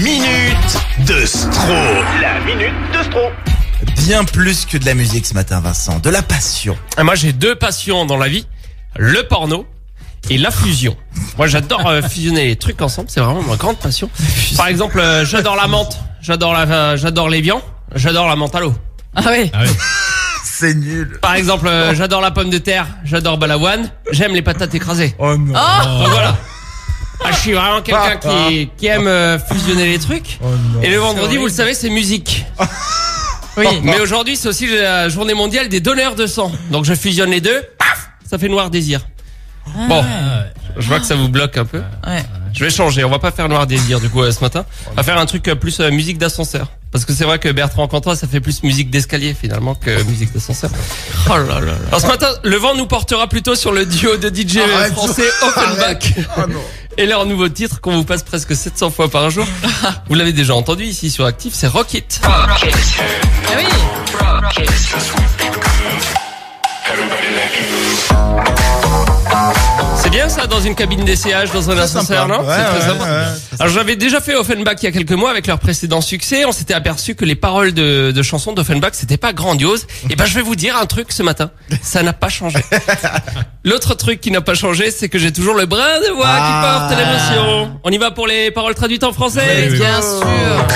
minute de Stro. La minute de Stro. Bien plus que de la musique ce matin, Vincent. De la passion. Ah, Moi, j'ai deux passions dans la vie. Le porno et la fusion. Moi, j'adore euh, fusionner les trucs ensemble. C'est vraiment ma grande passion. Par exemple, euh, j'adore la menthe. J'adore la, euh, j'adore l'évian. J'adore la menthe à l'eau. Ah oui. C'est nul. Par exemple, euh, j'adore la pomme de terre. J'adore balavoine. J'aime les patates écrasées. Oh non. Donc voilà. Ah, je suis vraiment quelqu'un qui, qui aime euh, fusionner les trucs. Oh non. Et le vendredi, vous le savez, c'est musique. Oui. Mais aujourd'hui, c'est aussi la journée mondiale des donneurs de sang. Donc je fusionne les deux, paf, ça fait Noir Désir. Bon, je vois que ça vous bloque un peu. Ouais. Je vais changer, on va pas faire Noir Désir du coup euh, ce matin. On va faire un truc euh, plus euh, musique d'ascenseur. Parce que c'est vrai que Bertrand Cantois, ça fait plus musique d'escalier finalement que musique d'ascenseur. Oh là là là. Alors ce matin, le vent nous portera plutôt sur le duo de DJ Arrête. français Offenbach. Oh non. Et leur nouveau titre qu'on vous passe presque 700 fois par jour. Vous l'avez déjà entendu ici sur Active, c'est Rock It. Ah oui. Ça dans une cabine d'essayage, dans un ascenseur, non Ouais, C'est très ouais, sympa. ouais. Alors j'avais déjà fait Offenbach il y a quelques mois avec leur précédent succès. On s'était aperçu que les paroles de, de chansons d'Offenbach c'était pas grandiose. Et ben je vais vous dire un truc ce matin. Ça n'a pas changé. L'autre truc qui n'a pas changé, c'est que j'ai toujours le brin de voix Ah. qui porte l'émotion. On y va pour les paroles traduites en français. Bien sûr.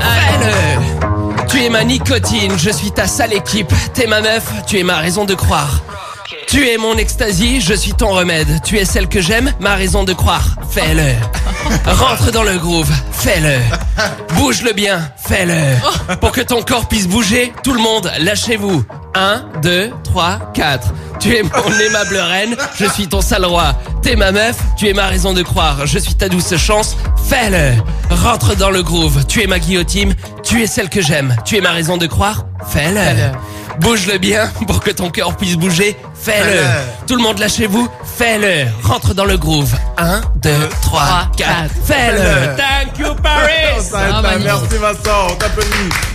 Fais-le. Tu es ma nicotine, je suis ta sale équipe. T'es ma meuf, tu es ma raison de croire. Tu es mon extasie, je suis ton remède. Tu es celle que j'aime, ma raison de croire. Fais-le. Rentre dans le groove, fais-le. Bouge-le bien, fais-le. Pour que ton corps puisse bouger, tout le monde, lâchez-vous. 1, 2, 3, 4. Tu es mon aimable reine, je suis ton sale roi. T'es ma meuf, tu es ma raison de croire. Je suis ta douce chance, fais-le. Rentre dans le groove, tu es ma guillotine, tu es celle que j'aime. Tu es ma raison de croire, fais-le. Bouge-le bien pour que ton cœur puisse bouger, fais-le. Tout le monde lâchez-vous, fais-le. Rentre dans le groove. 1, 2, 3, 4. quatre. Fais-le. Thank you Paris. Ça va être Ah, là. Merci Vincent, on t'applaudit.